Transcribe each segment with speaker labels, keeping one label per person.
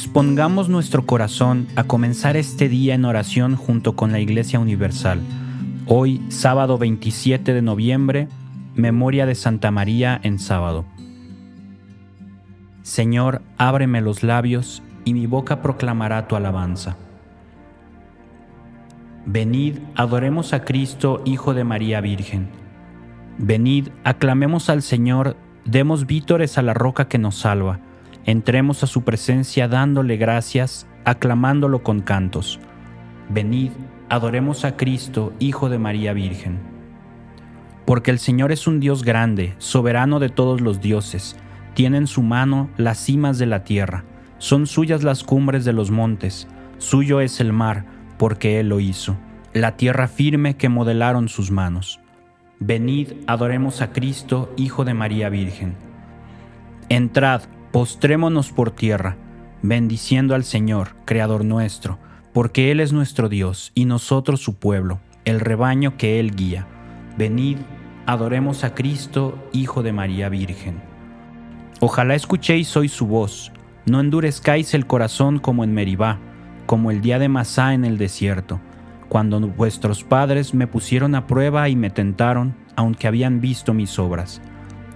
Speaker 1: Dispongamos nuestro corazón a comenzar este día en oración junto con la Iglesia Universal. Hoy, sábado 27 de noviembre, memoria de Santa María en sábado. Señor, ábreme los labios y mi boca proclamará tu alabanza. Venid, adoremos a Cristo, Hijo de María Virgen. Venid, aclamemos al Señor, demos vítores a la roca que nos salva Entremos a su presencia dándole gracias, aclamándolo con cantos. Venid, adoremos a Cristo, Hijo de María Virgen. Porque el Señor es un Dios grande, soberano de todos los dioses, tiene en su mano las cimas de la tierra, son suyas las cumbres de los montes, suyo es el mar, porque Él lo hizo, la tierra firme que modelaron sus manos. Venid, adoremos a Cristo, Hijo de María Virgen. Entrad, Postrémonos por tierra, bendiciendo al Señor, Creador nuestro, porque Él es nuestro Dios y nosotros su pueblo, el rebaño que Él guía. Venid, adoremos a Cristo, Hijo de María Virgen. Ojalá escuchéis hoy su voz, no endurezcáis el corazón como en Meribá, como el día de Masá en el desierto, cuando vuestros padres me pusieron a prueba y me tentaron, aunque habían visto mis obras.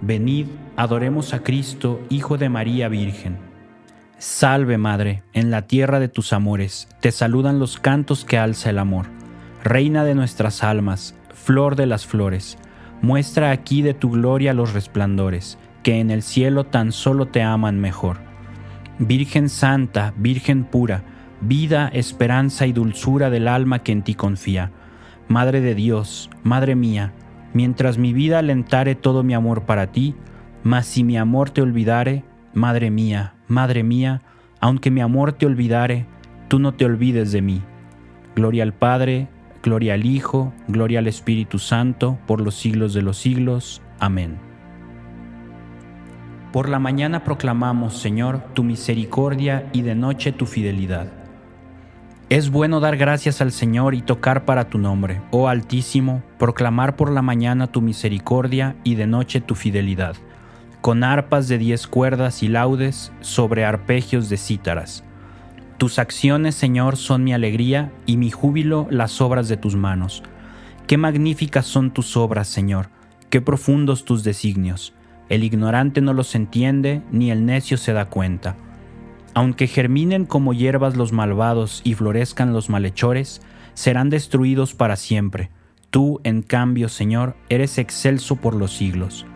Speaker 1: Venid, adoremos a Cristo, Hijo de María Virgen. Salve, Madre, en la tierra de tus amores, te saludan los cantos que alza el amor. Reina de nuestras almas, flor de las flores, muestra aquí de tu gloria los resplandores, que en el cielo tan solo te aman mejor. Virgen Santa, Virgen pura, vida, esperanza y dulzura del alma que en ti confía. Madre de Dios, Madre mía, mientras mi vida alentare todo mi amor para ti, mas si mi amor te olvidare, Madre mía, Madre mía, aunque mi amor te olvidare, tú no te olvides de mí. Gloria al Padre, gloria al Hijo, gloria al Espíritu Santo, por los siglos de los siglos. Amén. Por la mañana proclamamos, Señor, tu misericordia y de noche tu fidelidad. Es bueno dar gracias al Señor y tocar para tu nombre, oh Altísimo, proclamar por la mañana tu misericordia y de noche tu fidelidad, con arpas de diez cuerdas y laudes sobre arpegios de cítaras. Tus acciones, Señor, son mi alegría y mi júbilo las obras de tus manos. Qué magníficas son tus obras, Señor, qué profundos tus designios. El ignorante no los entiende, ni el necio se da cuenta. Aunque germinen como hierbas los malvados y florezcan los malhechores, serán destruidos para siempre. Tú, en cambio, Señor, eres excelso por los siglos.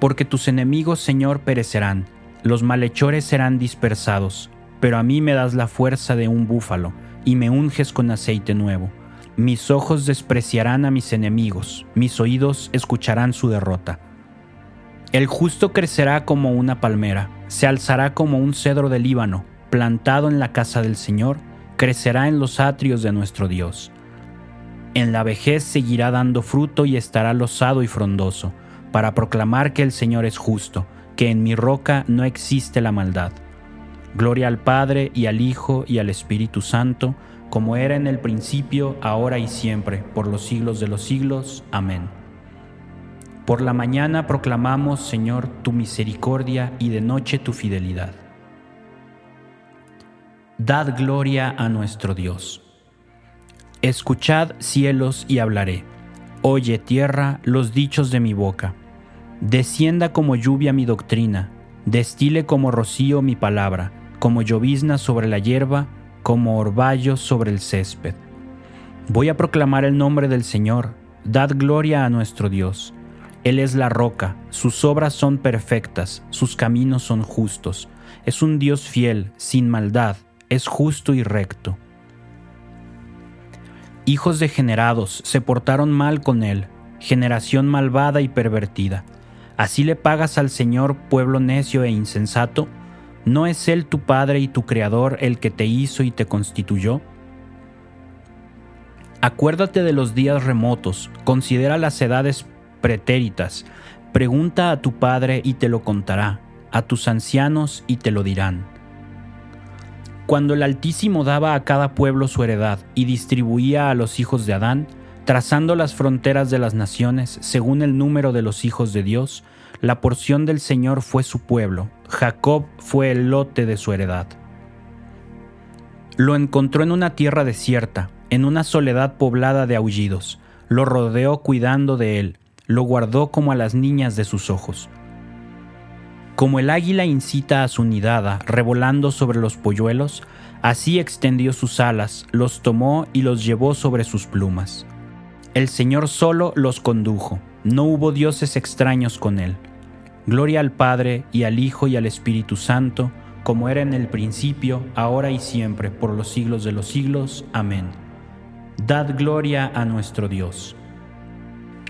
Speaker 1: Porque tus enemigos, Señor, perecerán, los malhechores serán dispersados, pero a mí me das la fuerza de un búfalo, y me unges con aceite nuevo. Mis ojos despreciarán a mis enemigos, mis oídos escucharán su derrota. El justo crecerá como una palmera, se alzará como un cedro del Líbano, plantado en la casa del Señor, crecerá en los atrios de nuestro Dios. En la vejez seguirá dando fruto y estará lozado y frondoso, para proclamar que el Señor es justo, que en mi roca no existe la maldad. Gloria al Padre y al Hijo y al Espíritu Santo, como era en el principio, ahora y siempre, por los siglos de los siglos. Amén. Por la mañana proclamamos, Señor, tu misericordia y de noche tu fidelidad. Dad gloria a nuestro Dios. Escuchad cielos y hablaré. Oye tierra los dichos de mi boca. Descienda como lluvia mi doctrina, destile como rocío mi palabra, como llovizna sobre la hierba, como orvallo sobre el césped. Voy a proclamar el nombre del Señor, dad gloria a nuestro Dios. Él es la roca, sus obras son perfectas, sus caminos son justos. Es un Dios fiel, sin maldad, es justo y recto. Hijos degenerados se portaron mal con él, generación malvada y pervertida. ¿Así le pagas al Señor, pueblo necio e insensato? ¿No es Él tu Padre y tu Creador el que te hizo y te constituyó? Acuérdate de los días remotos, considera las edades pretéritas, pregunta a tu Padre y te lo contará, a tus ancianos y te lo dirán. Cuando el Altísimo daba a cada pueblo su heredad y distribuía a los hijos de Adán, trazando las fronteras de las naciones según el número de los hijos de Dios, la porción del Señor fue su pueblo, Jacob fue el lote de su heredad. Lo encontró en una tierra desierta, en una soledad poblada de aullidos, lo rodeó cuidando de él, lo guardó como a las niñas de sus ojos. Como el águila incita a su nidada, revolando sobre los polluelos, así extendió sus alas, los tomó y los llevó sobre sus plumas. El Señor solo los condujo, no hubo dioses extraños con él. Gloria al Padre y al Hijo y al Espíritu Santo, como era en el principio, ahora y siempre, por los siglos de los siglos. Amén. Dad gloria a nuestro Dios.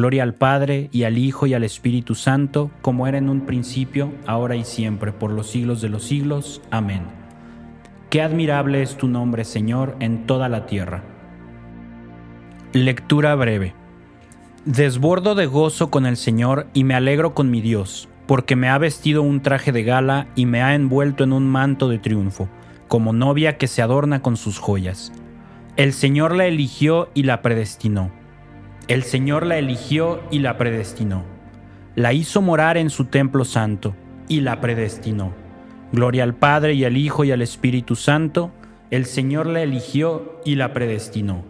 Speaker 1: Gloria al Padre y al Hijo y al Espíritu Santo, como era en un principio, ahora y siempre, por los siglos de los siglos. Amén. Qué admirable es tu nombre, Señor, en toda la tierra. Lectura breve. Desbordo de gozo con el Señor y me alegro con mi Dios porque me ha vestido un traje de gala y me ha envuelto en un manto de triunfo, como novia que se adorna con sus joyas. El Señor la eligió y la predestinó. El Señor la eligió y la predestinó. La hizo morar en su templo santo y la predestinó. Gloria al Padre y al Hijo y al Espíritu Santo. El Señor la eligió y la predestinó.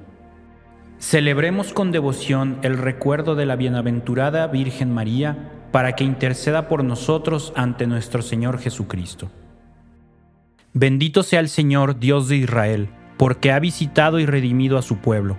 Speaker 1: Celebremos con devoción el recuerdo de la bienaventurada Virgen María, para que interceda por nosotros ante nuestro Señor Jesucristo. Bendito sea el Señor, Dios de Israel, porque ha visitado y redimido a su pueblo,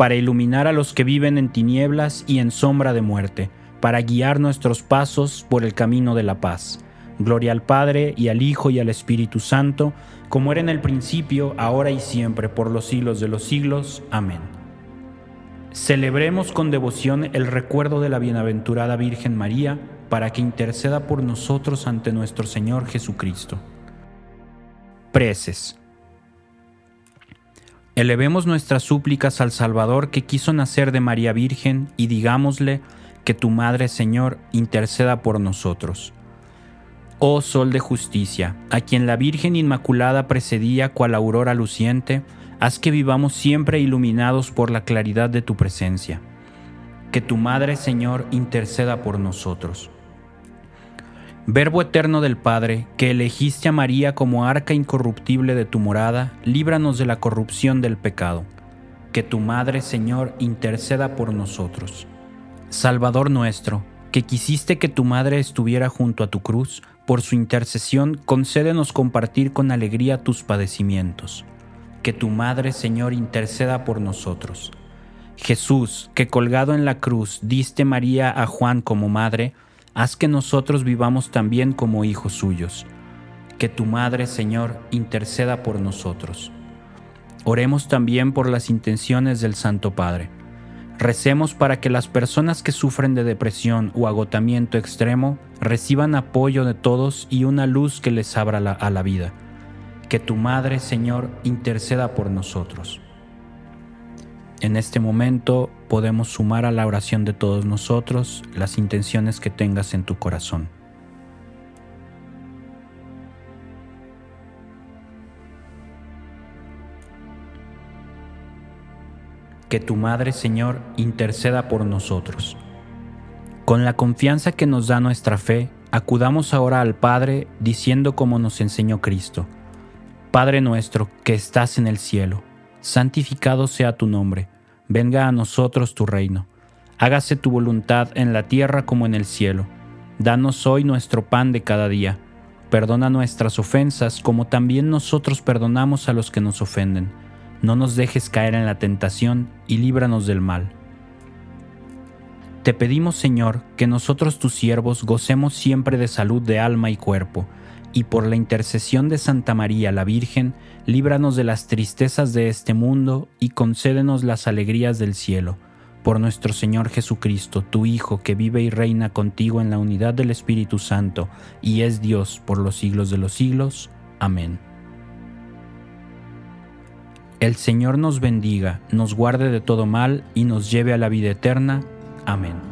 Speaker 1: para iluminar a los que viven en tinieblas y en sombra de muerte, para guiar nuestros pasos por el camino de la paz. Gloria al Padre y al Hijo y al Espíritu Santo, como era en el principio, ahora y siempre, por los siglos de los siglos. Amén. Celebremos con devoción el recuerdo de la bienaventurada Virgen María, para que interceda por nosotros ante nuestro Señor Jesucristo. Preces. Elevemos nuestras súplicas al Salvador que quiso nacer de María Virgen y digámosle que tu Madre Señor interceda por nosotros. Oh Sol de justicia, a quien la Virgen Inmaculada precedía cual aurora luciente, haz que vivamos siempre iluminados por la claridad de tu presencia. Que tu Madre Señor interceda por nosotros. Verbo eterno del Padre, que elegiste a María como arca incorruptible de tu morada, líbranos de la corrupción del pecado. Que tu Madre, Señor, interceda por nosotros. Salvador nuestro, que quisiste que tu Madre estuviera junto a tu cruz, por su intercesión concédenos compartir con alegría tus padecimientos. Que tu Madre, Señor, interceda por nosotros. Jesús, que colgado en la cruz diste María a Juan como madre, haz que nosotros vivamos también como hijos suyos. Que tu Madre, Señor, interceda por nosotros. Oremos también por las intenciones del Santo Padre. Recemos para que las personas que sufren de depresión o agotamiento extremo reciban apoyo de todos y una luz que les abra a la vida. Que tu Madre, Señor, interceda por nosotros. En este momento podemos sumar a la oración de todos nosotros las intenciones que tengas en tu corazón. Que tu Madre Señor interceda por nosotros. Con la confianza que nos da nuestra fe, acudamos ahora al Padre diciendo como nos enseñó Cristo. Padre nuestro que estás en el cielo santificado sea tu nombre, venga a nosotros tu reino, hágase tu voluntad en la tierra como en el cielo. Danos hoy nuestro pan de cada día, perdona nuestras ofensas como también nosotros perdonamos a los que nos ofenden. No nos dejes caer en la tentación y líbranos del mal. Te pedimos, Señor, que nosotros tus siervos gocemos siempre de salud de alma y cuerpo, y por la intercesión de Santa María la Virgen, líbranos de las tristezas de este mundo y concédenos las alegrías del cielo. Por nuestro Señor Jesucristo, tu Hijo, que vive y reina contigo en la unidad del Espíritu Santo, y es Dios por los siglos de los siglos. Amén. El Señor nos bendiga, nos guarde de todo mal y nos lleve a la vida eterna. Amén.